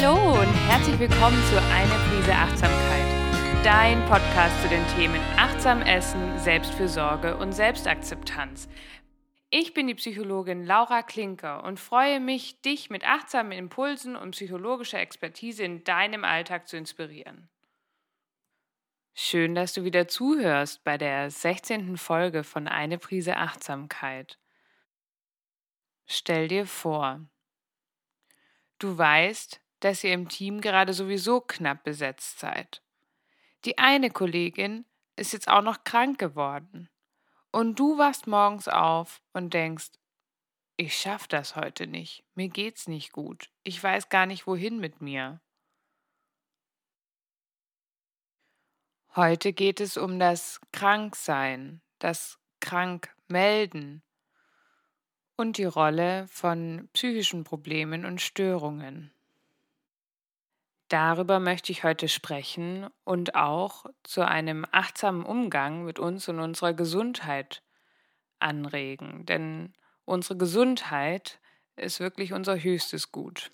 Hallo und herzlich willkommen zu Eine Prise Achtsamkeit, dein Podcast zu den Themen Achtsam Essen, Selbstfürsorge und Selbstakzeptanz. Ich bin die Psychologin Laura Klinker und freue mich, dich mit achtsamen Impulsen und psychologischer Expertise in deinem Alltag zu inspirieren. Schön, dass du wieder zuhörst bei der 16. Folge von Eine Prise Achtsamkeit. Stell dir vor, du weißt, dass ihr im Team gerade sowieso knapp besetzt seid. Die eine Kollegin ist jetzt auch noch krank geworden. Und du wachst morgens auf und denkst, ich schaff das heute nicht, mir geht's nicht gut, ich weiß gar nicht wohin mit mir. Heute geht es um das Kranksein, das Krankmelden und die Rolle von psychischen Problemen und Störungen. Darüber möchte ich heute sprechen und auch zu einem achtsamen Umgang mit uns und unserer Gesundheit anregen, denn unsere Gesundheit ist wirklich unser höchstes Gut.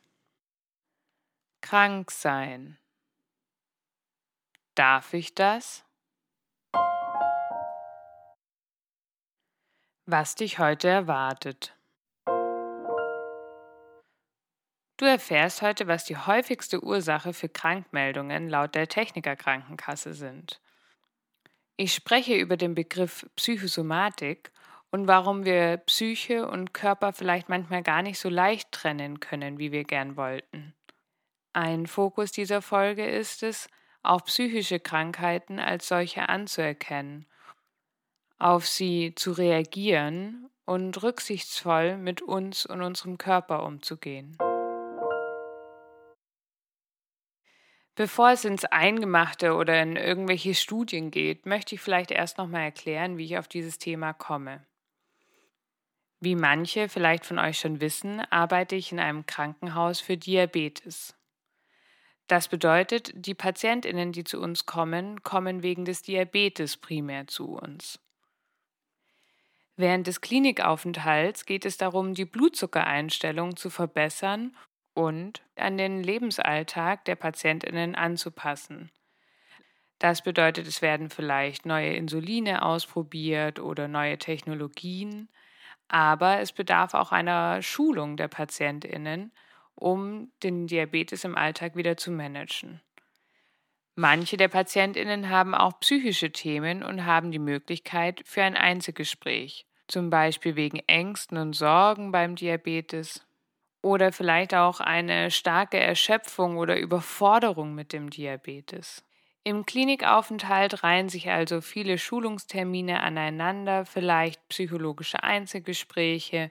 Krank sein. Darf ich das? Was dich heute erwartet. Du erfährst heute, was die häufigste Ursache für Krankmeldungen laut der Technikerkrankenkasse sind. Ich spreche über den Begriff Psychosomatik und warum wir Psyche und Körper vielleicht manchmal gar nicht so leicht trennen können, wie wir gern wollten. Ein Fokus dieser Folge ist es, auch psychische Krankheiten als solche anzuerkennen, auf sie zu reagieren und rücksichtsvoll mit uns und unserem Körper umzugehen. Bevor es ins Eingemachte oder in irgendwelche Studien geht, möchte ich vielleicht erst noch mal erklären, wie ich auf dieses Thema komme. Wie manche vielleicht von euch schon wissen, arbeite ich in einem Krankenhaus für Diabetes. Das bedeutet, die Patientinnen, die zu uns kommen, kommen wegen des Diabetes primär zu uns. Während des Klinikaufenthalts geht es darum, die Blutzuckereinstellung zu verbessern und an den Lebensalltag der Patientinnen anzupassen. Das bedeutet, es werden vielleicht neue Insuline ausprobiert oder neue Technologien, aber es bedarf auch einer Schulung der Patientinnen, um den Diabetes im Alltag wieder zu managen. Manche der Patientinnen haben auch psychische Themen und haben die Möglichkeit für ein Einzelgespräch, zum Beispiel wegen Ängsten und Sorgen beim Diabetes oder vielleicht auch eine starke Erschöpfung oder Überforderung mit dem Diabetes. Im Klinikaufenthalt reihen sich also viele Schulungstermine aneinander, vielleicht psychologische Einzelgespräche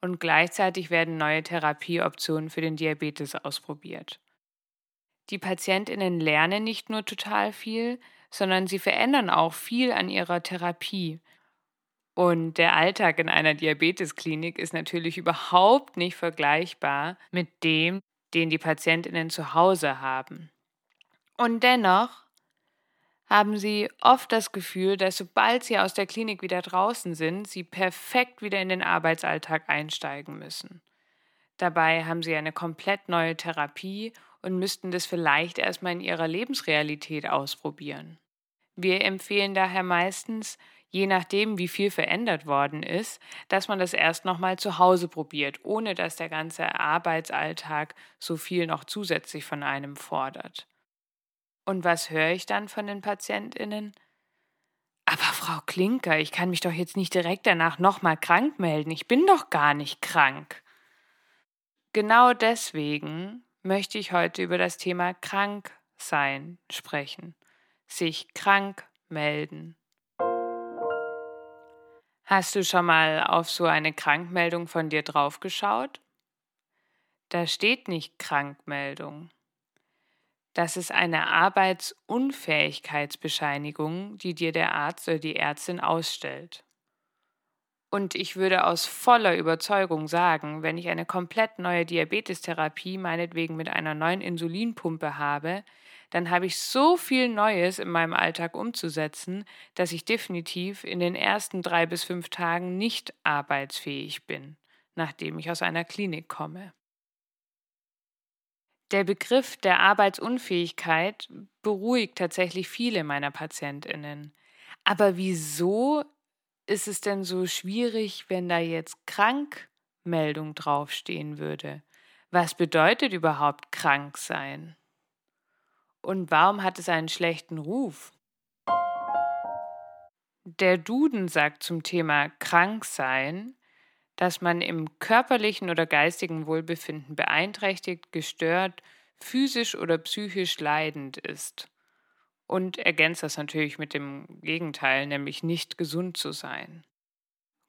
und gleichzeitig werden neue Therapieoptionen für den Diabetes ausprobiert. Die Patientinnen lernen nicht nur total viel, sondern sie verändern auch viel an ihrer Therapie. Und der Alltag in einer Diabetesklinik ist natürlich überhaupt nicht vergleichbar mit dem, den die Patientinnen zu Hause haben. Und dennoch haben sie oft das Gefühl, dass sobald sie aus der Klinik wieder draußen sind, sie perfekt wieder in den Arbeitsalltag einsteigen müssen. Dabei haben sie eine komplett neue Therapie und müssten das vielleicht erstmal in ihrer Lebensrealität ausprobieren. Wir empfehlen daher meistens, je nachdem, wie viel verändert worden ist, dass man das erst nochmal zu Hause probiert, ohne dass der ganze Arbeitsalltag so viel noch zusätzlich von einem fordert. Und was höre ich dann von den Patientinnen? Aber Frau Klinker, ich kann mich doch jetzt nicht direkt danach nochmal krank melden. Ich bin doch gar nicht krank. Genau deswegen möchte ich heute über das Thema Kranksein sprechen. Sich krank melden. Hast du schon mal auf so eine Krankmeldung von dir draufgeschaut? Da steht nicht Krankmeldung. Das ist eine Arbeitsunfähigkeitsbescheinigung, die dir der Arzt oder die Ärztin ausstellt. Und ich würde aus voller Überzeugung sagen, wenn ich eine komplett neue Diabetestherapie, meinetwegen mit einer neuen Insulinpumpe habe, dann habe ich so viel Neues in meinem Alltag umzusetzen, dass ich definitiv in den ersten drei bis fünf Tagen nicht arbeitsfähig bin, nachdem ich aus einer Klinik komme. Der Begriff der Arbeitsunfähigkeit beruhigt tatsächlich viele meiner Patientinnen. Aber wieso ist es denn so schwierig, wenn da jetzt Krankmeldung draufstehen würde? Was bedeutet überhaupt krank sein? Und warum hat es einen schlechten Ruf? Der Duden sagt zum Thema Kranksein, dass man im körperlichen oder geistigen Wohlbefinden beeinträchtigt, gestört, physisch oder psychisch leidend ist. Und ergänzt das natürlich mit dem Gegenteil, nämlich nicht gesund zu sein.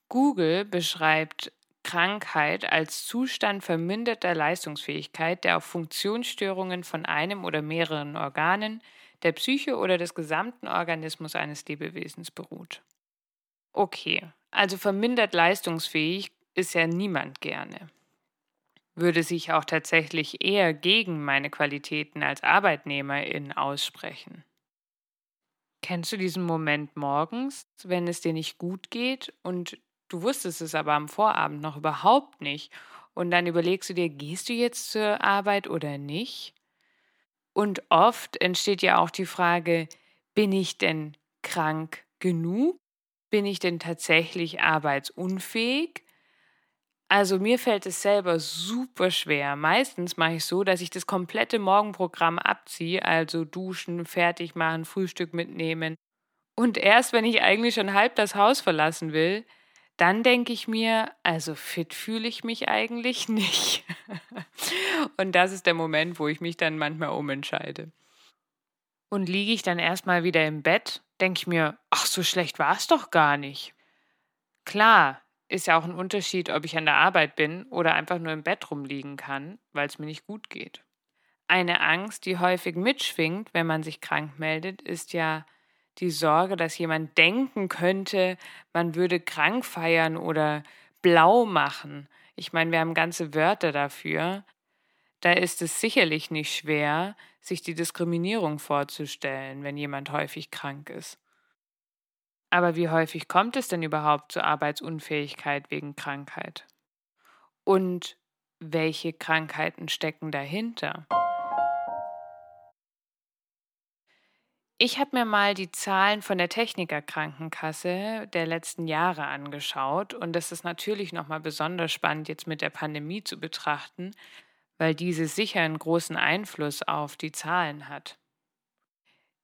Google beschreibt Krankheit als Zustand verminderter Leistungsfähigkeit, der auf Funktionsstörungen von einem oder mehreren Organen, der Psyche oder des gesamten Organismus eines Lebewesens beruht. Okay, also vermindert leistungsfähig ist ja niemand gerne. Würde sich auch tatsächlich eher gegen meine Qualitäten als Arbeitnehmerin aussprechen. Kennst du diesen Moment morgens, wenn es dir nicht gut geht und du wusstest es aber am Vorabend noch überhaupt nicht und dann überlegst du dir, gehst du jetzt zur Arbeit oder nicht? Und oft entsteht ja auch die Frage, bin ich denn krank genug? Bin ich denn tatsächlich arbeitsunfähig? Also mir fällt es selber super schwer. Meistens mache ich so, dass ich das komplette Morgenprogramm abziehe, also duschen, fertig machen, Frühstück mitnehmen. Und erst wenn ich eigentlich schon halb das Haus verlassen will, dann denke ich mir, also fit fühle ich mich eigentlich nicht. und das ist der Moment, wo ich mich dann manchmal umentscheide. Und liege ich dann erstmal wieder im Bett, denke ich mir, ach, so schlecht war es doch gar nicht. Klar, ist ja auch ein Unterschied, ob ich an der Arbeit bin oder einfach nur im Bett rumliegen kann, weil es mir nicht gut geht. Eine Angst, die häufig mitschwingt, wenn man sich krank meldet, ist ja die Sorge, dass jemand denken könnte, man würde krank feiern oder blau machen. Ich meine, wir haben ganze Wörter dafür. Da ist es sicherlich nicht schwer, sich die Diskriminierung vorzustellen, wenn jemand häufig krank ist. Aber wie häufig kommt es denn überhaupt zur Arbeitsunfähigkeit wegen Krankheit? Und welche Krankheiten stecken dahinter? Ich habe mir mal die Zahlen von der Technikerkrankenkasse der letzten Jahre angeschaut und das ist natürlich nochmal besonders spannend jetzt mit der Pandemie zu betrachten, weil diese sicher einen großen Einfluss auf die Zahlen hat.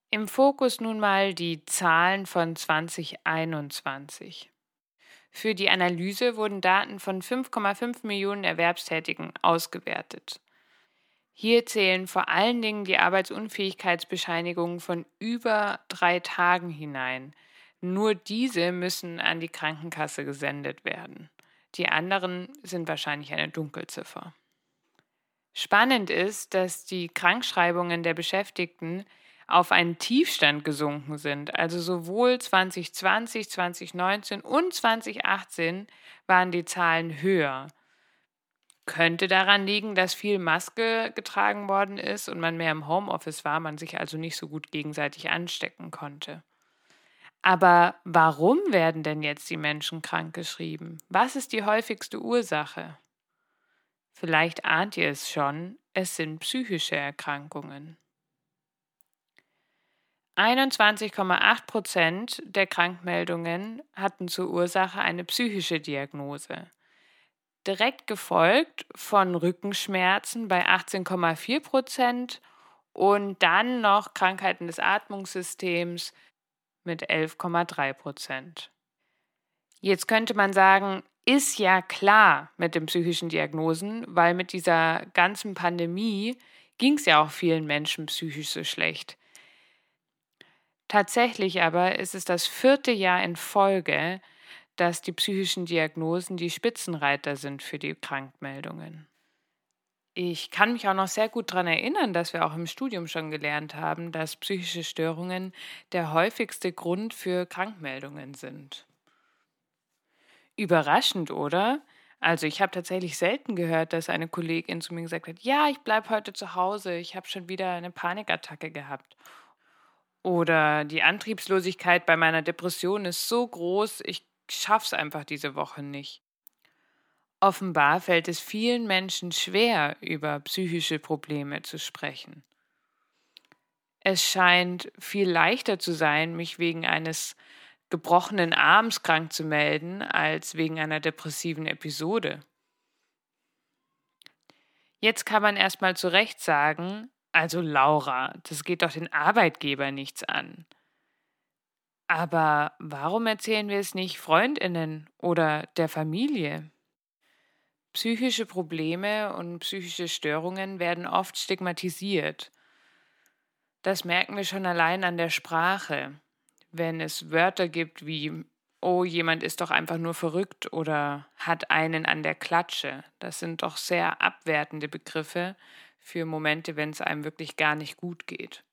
Im Fokus nun mal die Zahlen von 2021. Für die Analyse wurden Daten von 5,5 Millionen Erwerbstätigen ausgewertet. Hier zählen vor allen Dingen die Arbeitsunfähigkeitsbescheinigungen von über drei Tagen hinein. Nur diese müssen an die Krankenkasse gesendet werden. Die anderen sind wahrscheinlich eine Dunkelziffer. Spannend ist, dass die Krankschreibungen der Beschäftigten auf einen Tiefstand gesunken sind. Also sowohl 2020, 2019 und 2018 waren die Zahlen höher. Könnte daran liegen, dass viel Maske getragen worden ist und man mehr im Homeoffice war, man sich also nicht so gut gegenseitig anstecken konnte. Aber warum werden denn jetzt die Menschen krankgeschrieben? Was ist die häufigste Ursache? Vielleicht ahnt ihr es schon, es sind psychische Erkrankungen. 21,8 Prozent der Krankmeldungen hatten zur Ursache eine psychische Diagnose. Direkt gefolgt von Rückenschmerzen bei 18,4 Prozent und dann noch Krankheiten des Atmungssystems mit 11,3 Prozent. Jetzt könnte man sagen, ist ja klar mit den psychischen Diagnosen, weil mit dieser ganzen Pandemie ging es ja auch vielen Menschen psychisch so schlecht. Tatsächlich aber ist es das vierte Jahr in Folge, dass die psychischen Diagnosen die Spitzenreiter sind für die Krankmeldungen. Ich kann mich auch noch sehr gut daran erinnern, dass wir auch im Studium schon gelernt haben, dass psychische Störungen der häufigste Grund für Krankmeldungen sind. Überraschend, oder? Also ich habe tatsächlich selten gehört, dass eine Kollegin zu mir gesagt hat, ja, ich bleibe heute zu Hause, ich habe schon wieder eine Panikattacke gehabt. Oder die Antriebslosigkeit bei meiner Depression ist so groß, ich schaff's einfach diese Woche nicht. Offenbar fällt es vielen Menschen schwer, über psychische Probleme zu sprechen. Es scheint viel leichter zu sein, mich wegen eines gebrochenen Arms krank zu melden, als wegen einer depressiven Episode. Jetzt kann man erstmal zu Recht sagen, also Laura, das geht doch den Arbeitgeber nichts an. Aber warum erzählen wir es nicht Freundinnen oder der Familie? Psychische Probleme und psychische Störungen werden oft stigmatisiert. Das merken wir schon allein an der Sprache. Wenn es Wörter gibt wie oh, jemand ist doch einfach nur verrückt oder hat einen an der Klatsche. Das sind doch sehr abwertende Begriffe für Momente, wenn es einem wirklich gar nicht gut geht.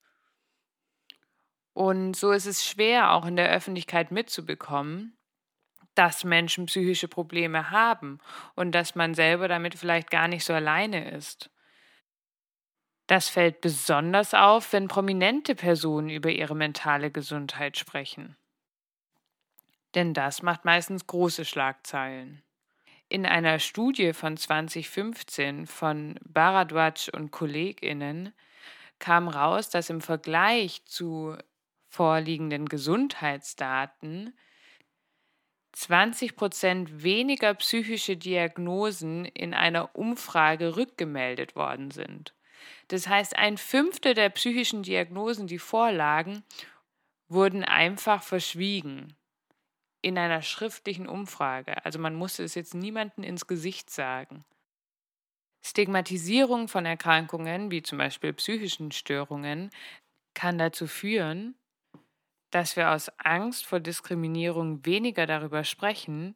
Und so ist es schwer, auch in der Öffentlichkeit mitzubekommen, dass Menschen psychische Probleme haben und dass man selber damit vielleicht gar nicht so alleine ist. Das fällt besonders auf, wenn prominente Personen über ihre mentale Gesundheit sprechen denn das macht meistens große Schlagzeilen. In einer Studie von 2015 von Baradwaj und KollegInnen kam raus, dass im Vergleich zu vorliegenden Gesundheitsdaten 20 Prozent weniger psychische Diagnosen in einer Umfrage rückgemeldet worden sind. Das heißt, ein Fünftel der psychischen Diagnosen, die vorlagen, wurden einfach verschwiegen in einer schriftlichen Umfrage. Also man musste es jetzt niemandem ins Gesicht sagen. Stigmatisierung von Erkrankungen, wie zum Beispiel psychischen Störungen, kann dazu führen, dass wir aus Angst vor Diskriminierung weniger darüber sprechen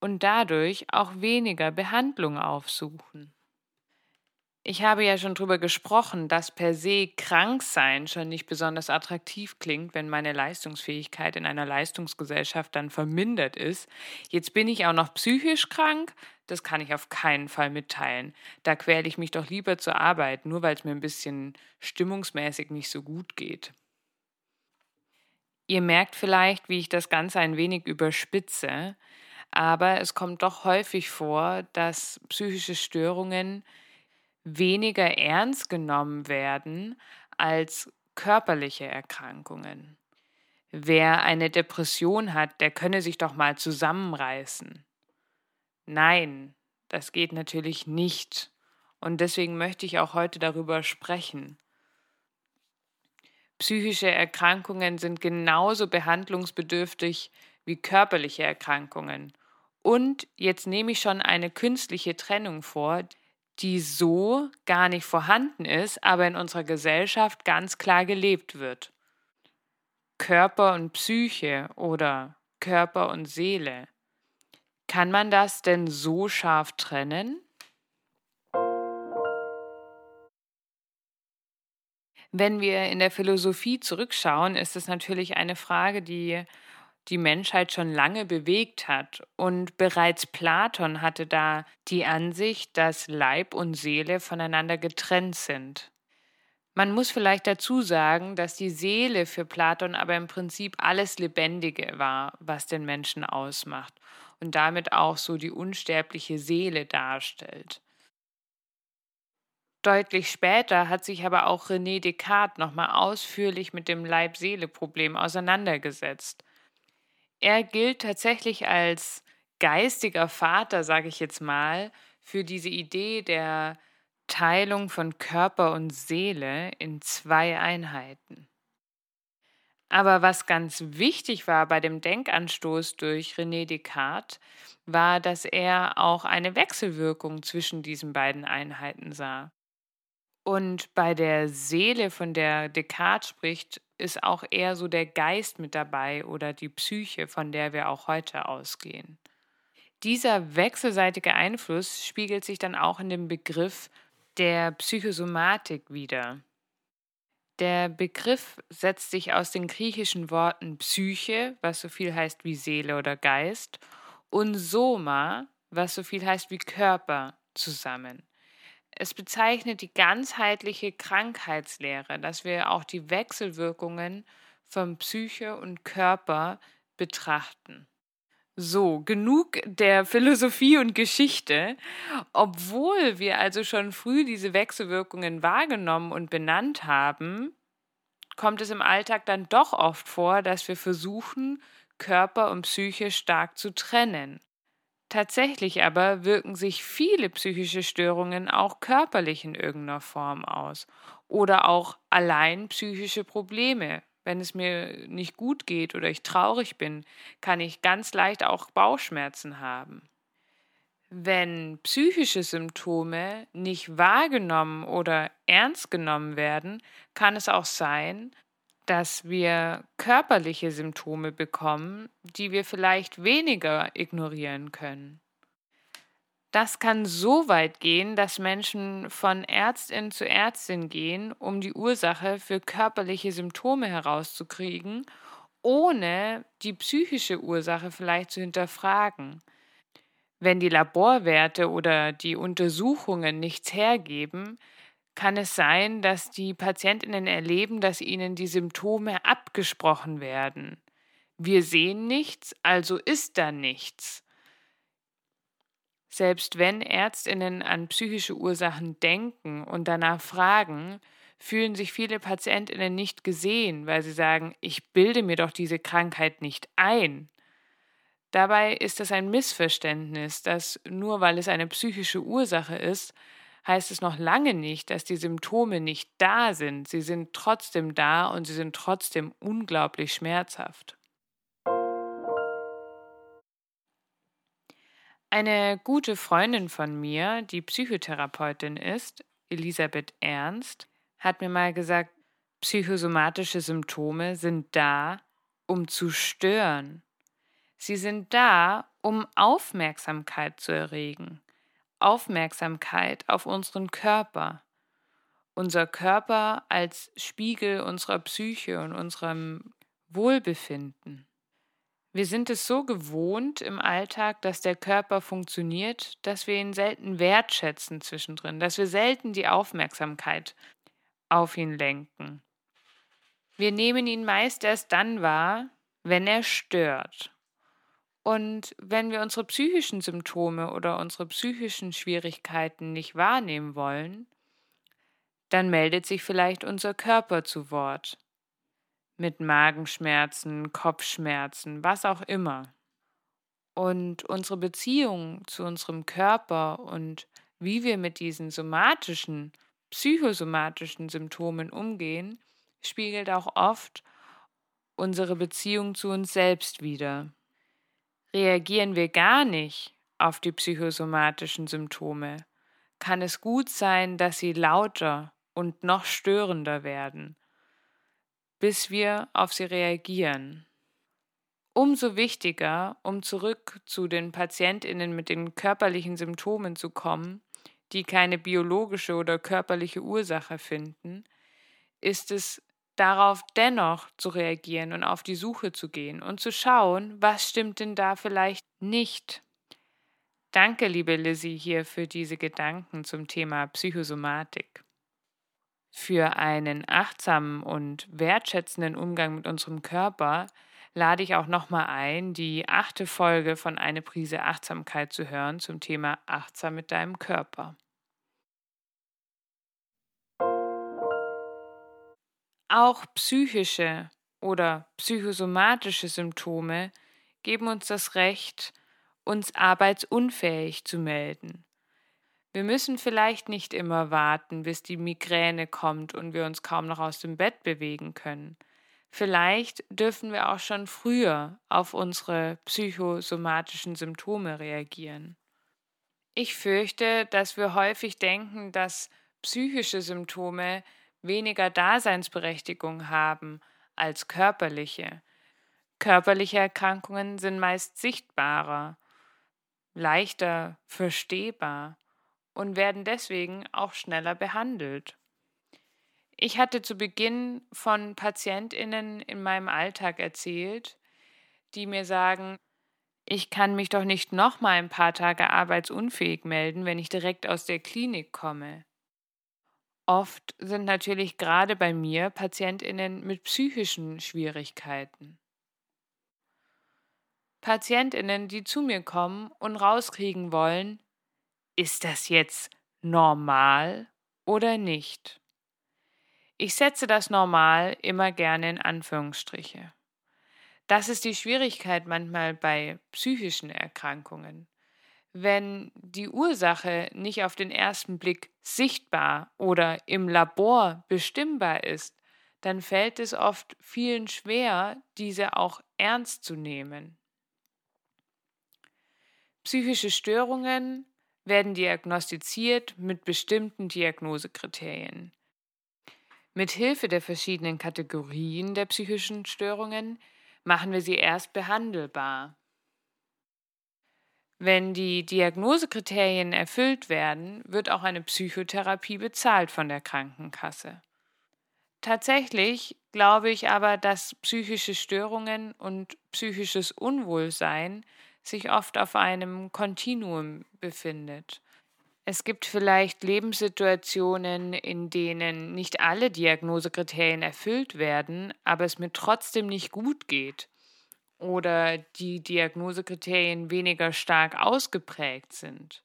und dadurch auch weniger Behandlung aufsuchen. Ich habe ja schon darüber gesprochen, dass per se Kranksein schon nicht besonders attraktiv klingt, wenn meine Leistungsfähigkeit in einer Leistungsgesellschaft dann vermindert ist. Jetzt bin ich auch noch psychisch krank, das kann ich auf keinen Fall mitteilen. Da quäle ich mich doch lieber zur Arbeit, nur weil es mir ein bisschen stimmungsmäßig nicht so gut geht. Ihr merkt vielleicht, wie ich das Ganze ein wenig überspitze, aber es kommt doch häufig vor, dass psychische Störungen weniger ernst genommen werden als körperliche Erkrankungen. Wer eine Depression hat, der könne sich doch mal zusammenreißen. Nein, das geht natürlich nicht. Und deswegen möchte ich auch heute darüber sprechen. Psychische Erkrankungen sind genauso behandlungsbedürftig wie körperliche Erkrankungen. Und jetzt nehme ich schon eine künstliche Trennung vor, die so gar nicht vorhanden ist, aber in unserer Gesellschaft ganz klar gelebt wird. Körper und Psyche oder Körper und Seele. Kann man das denn so scharf trennen? Wenn wir in der Philosophie zurückschauen, ist es natürlich eine Frage, die die Menschheit schon lange bewegt hat. Und bereits Platon hatte da die Ansicht, dass Leib und Seele voneinander getrennt sind. Man muss vielleicht dazu sagen, dass die Seele für Platon aber im Prinzip alles Lebendige war, was den Menschen ausmacht und damit auch so die unsterbliche Seele darstellt. Deutlich später hat sich aber auch René Descartes nochmal ausführlich mit dem Leib-Seele-Problem auseinandergesetzt er gilt tatsächlich als geistiger Vater, sage ich jetzt mal, für diese Idee der Teilung von Körper und Seele in zwei Einheiten. Aber was ganz wichtig war bei dem Denkanstoß durch René Descartes, war, dass er auch eine Wechselwirkung zwischen diesen beiden Einheiten sah. Und bei der Seele, von der Descartes spricht, ist auch eher so der Geist mit dabei oder die Psyche, von der wir auch heute ausgehen. Dieser wechselseitige Einfluss spiegelt sich dann auch in dem Begriff der Psychosomatik wider. Der Begriff setzt sich aus den griechischen Worten Psyche, was so viel heißt wie Seele oder Geist, und Soma, was so viel heißt wie Körper, zusammen. Es bezeichnet die ganzheitliche Krankheitslehre, dass wir auch die Wechselwirkungen von Psyche und Körper betrachten. So, genug der Philosophie und Geschichte. Obwohl wir also schon früh diese Wechselwirkungen wahrgenommen und benannt haben, kommt es im Alltag dann doch oft vor, dass wir versuchen, Körper und Psyche stark zu trennen. Tatsächlich aber wirken sich viele psychische Störungen auch körperlich in irgendeiner Form aus oder auch allein psychische Probleme. Wenn es mir nicht gut geht oder ich traurig bin, kann ich ganz leicht auch Bauchschmerzen haben. Wenn psychische Symptome nicht wahrgenommen oder ernst genommen werden, kann es auch sein, dass wir körperliche Symptome bekommen, die wir vielleicht weniger ignorieren können. Das kann so weit gehen, dass Menschen von Ärztin zu Ärztin gehen, um die Ursache für körperliche Symptome herauszukriegen, ohne die psychische Ursache vielleicht zu hinterfragen. Wenn die Laborwerte oder die Untersuchungen nichts hergeben, kann es sein, dass die Patientinnen erleben, dass ihnen die Symptome abgesprochen werden. Wir sehen nichts, also ist da nichts. Selbst wenn Ärztinnen an psychische Ursachen denken und danach fragen, fühlen sich viele Patientinnen nicht gesehen, weil sie sagen, ich bilde mir doch diese Krankheit nicht ein. Dabei ist es ein Missverständnis, dass nur weil es eine psychische Ursache ist, heißt es noch lange nicht, dass die Symptome nicht da sind. Sie sind trotzdem da und sie sind trotzdem unglaublich schmerzhaft. Eine gute Freundin von mir, die Psychotherapeutin ist, Elisabeth Ernst, hat mir mal gesagt, psychosomatische Symptome sind da, um zu stören. Sie sind da, um Aufmerksamkeit zu erregen. Aufmerksamkeit auf unseren Körper. Unser Körper als Spiegel unserer Psyche und unserem Wohlbefinden. Wir sind es so gewohnt im Alltag, dass der Körper funktioniert, dass wir ihn selten wertschätzen zwischendrin, dass wir selten die Aufmerksamkeit auf ihn lenken. Wir nehmen ihn meist erst dann wahr, wenn er stört. Und wenn wir unsere psychischen Symptome oder unsere psychischen Schwierigkeiten nicht wahrnehmen wollen, dann meldet sich vielleicht unser Körper zu Wort. Mit Magenschmerzen, Kopfschmerzen, was auch immer. Und unsere Beziehung zu unserem Körper und wie wir mit diesen somatischen, psychosomatischen Symptomen umgehen, spiegelt auch oft unsere Beziehung zu uns selbst wider. Reagieren wir gar nicht auf die psychosomatischen Symptome, kann es gut sein, dass sie lauter und noch störender werden, bis wir auf sie reagieren. Umso wichtiger, um zurück zu den Patientinnen mit den körperlichen Symptomen zu kommen, die keine biologische oder körperliche Ursache finden, ist es darauf dennoch zu reagieren und auf die Suche zu gehen und zu schauen, was stimmt denn da vielleicht nicht. Danke, liebe Lizzie, hier für diese Gedanken zum Thema Psychosomatik. Für einen achtsamen und wertschätzenden Umgang mit unserem Körper lade ich auch nochmal ein, die achte Folge von Eine Prise Achtsamkeit zu hören zum Thema Achtsam mit deinem Körper. Auch psychische oder psychosomatische Symptome geben uns das Recht, uns arbeitsunfähig zu melden. Wir müssen vielleicht nicht immer warten, bis die Migräne kommt und wir uns kaum noch aus dem Bett bewegen können. Vielleicht dürfen wir auch schon früher auf unsere psychosomatischen Symptome reagieren. Ich fürchte, dass wir häufig denken, dass psychische Symptome weniger Daseinsberechtigung haben als körperliche. Körperliche Erkrankungen sind meist sichtbarer, leichter verstehbar und werden deswegen auch schneller behandelt. Ich hatte zu Beginn von Patientinnen in meinem Alltag erzählt, die mir sagen, ich kann mich doch nicht noch mal ein paar Tage arbeitsunfähig melden, wenn ich direkt aus der Klinik komme. Oft sind natürlich gerade bei mir Patientinnen mit psychischen Schwierigkeiten. Patientinnen, die zu mir kommen und rauskriegen wollen, ist das jetzt normal oder nicht? Ich setze das normal immer gerne in Anführungsstriche. Das ist die Schwierigkeit manchmal bei psychischen Erkrankungen. Wenn die Ursache nicht auf den ersten Blick sichtbar oder im Labor bestimmbar ist, dann fällt es oft vielen schwer, diese auch ernst zu nehmen. Psychische Störungen werden diagnostiziert mit bestimmten Diagnosekriterien. Mit Hilfe der verschiedenen Kategorien der psychischen Störungen machen wir sie erst behandelbar. Wenn die Diagnosekriterien erfüllt werden, wird auch eine Psychotherapie bezahlt von der Krankenkasse. Tatsächlich glaube ich aber, dass psychische Störungen und psychisches Unwohlsein sich oft auf einem Kontinuum befindet. Es gibt vielleicht Lebenssituationen, in denen nicht alle Diagnosekriterien erfüllt werden, aber es mir trotzdem nicht gut geht oder die Diagnosekriterien weniger stark ausgeprägt sind.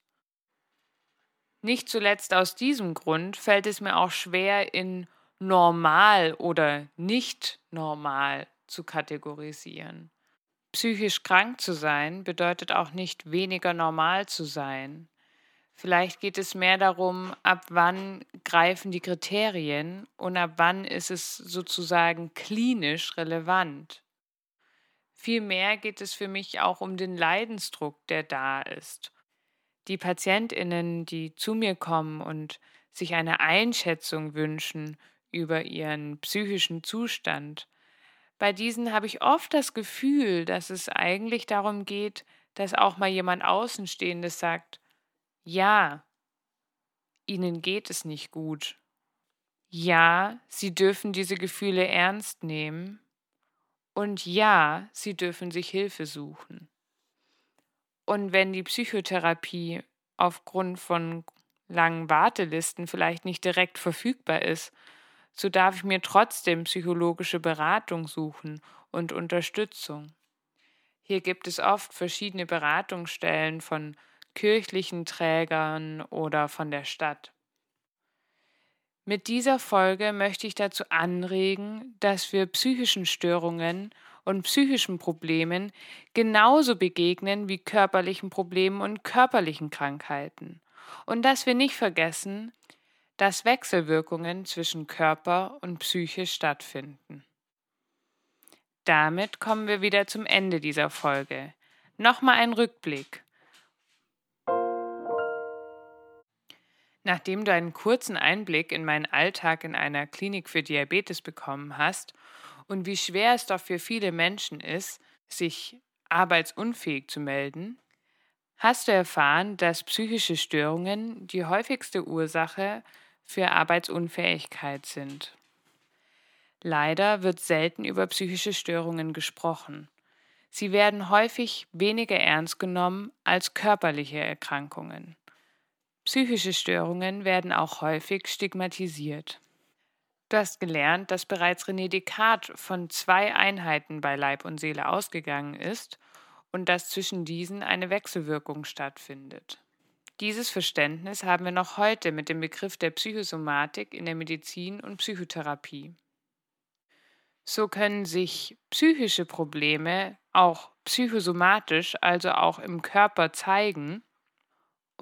Nicht zuletzt aus diesem Grund fällt es mir auch schwer, in normal oder nicht normal zu kategorisieren. Psychisch krank zu sein bedeutet auch nicht weniger normal zu sein. Vielleicht geht es mehr darum, ab wann greifen die Kriterien und ab wann ist es sozusagen klinisch relevant. Vielmehr geht es für mich auch um den Leidensdruck, der da ist. Die Patientinnen, die zu mir kommen und sich eine Einschätzung wünschen über ihren psychischen Zustand, bei diesen habe ich oft das Gefühl, dass es eigentlich darum geht, dass auch mal jemand Außenstehendes sagt, ja, ihnen geht es nicht gut. Ja, sie dürfen diese Gefühle ernst nehmen. Und ja, sie dürfen sich Hilfe suchen. Und wenn die Psychotherapie aufgrund von langen Wartelisten vielleicht nicht direkt verfügbar ist, so darf ich mir trotzdem psychologische Beratung suchen und Unterstützung. Hier gibt es oft verschiedene Beratungsstellen von kirchlichen Trägern oder von der Stadt. Mit dieser Folge möchte ich dazu anregen, dass wir psychischen Störungen und psychischen Problemen genauso begegnen wie körperlichen Problemen und körperlichen Krankheiten und dass wir nicht vergessen, dass Wechselwirkungen zwischen Körper und Psyche stattfinden. Damit kommen wir wieder zum Ende dieser Folge. Nochmal ein Rückblick. Nachdem du einen kurzen Einblick in meinen Alltag in einer Klinik für Diabetes bekommen hast und wie schwer es doch für viele Menschen ist, sich arbeitsunfähig zu melden, hast du erfahren, dass psychische Störungen die häufigste Ursache für Arbeitsunfähigkeit sind. Leider wird selten über psychische Störungen gesprochen. Sie werden häufig weniger ernst genommen als körperliche Erkrankungen. Psychische Störungen werden auch häufig stigmatisiert. Du hast gelernt, dass bereits René Descartes von zwei Einheiten bei Leib und Seele ausgegangen ist und dass zwischen diesen eine Wechselwirkung stattfindet. Dieses Verständnis haben wir noch heute mit dem Begriff der Psychosomatik in der Medizin und Psychotherapie. So können sich psychische Probleme auch psychosomatisch, also auch im Körper zeigen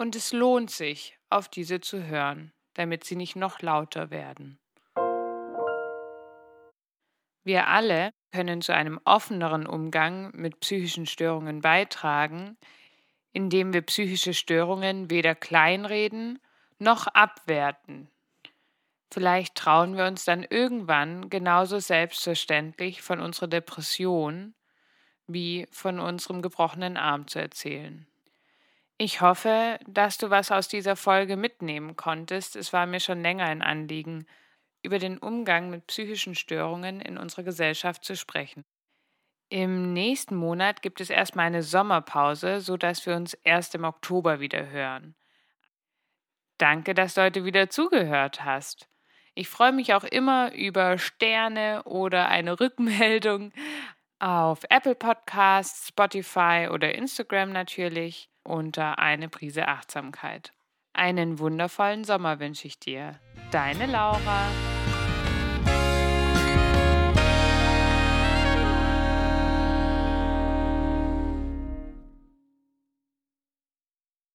und es lohnt sich, auf diese zu hören, damit sie nicht noch lauter werden. Wir alle können zu einem offeneren Umgang mit psychischen Störungen beitragen, indem wir psychische Störungen weder kleinreden noch abwerten. Vielleicht trauen wir uns dann irgendwann genauso selbstverständlich von unserer Depression wie von unserem gebrochenen Arm zu erzählen. Ich hoffe, dass du was aus dieser Folge mitnehmen konntest. Es war mir schon länger ein Anliegen, über den Umgang mit psychischen Störungen in unserer Gesellschaft zu sprechen. Im nächsten Monat gibt es erstmal eine Sommerpause, sodass wir uns erst im Oktober wieder hören. Danke, dass du heute wieder zugehört hast. Ich freue mich auch immer über Sterne oder eine Rückmeldung auf Apple Podcasts, Spotify oder Instagram natürlich unter eine Prise Achtsamkeit. Einen wundervollen Sommer wünsche ich dir. Deine Laura.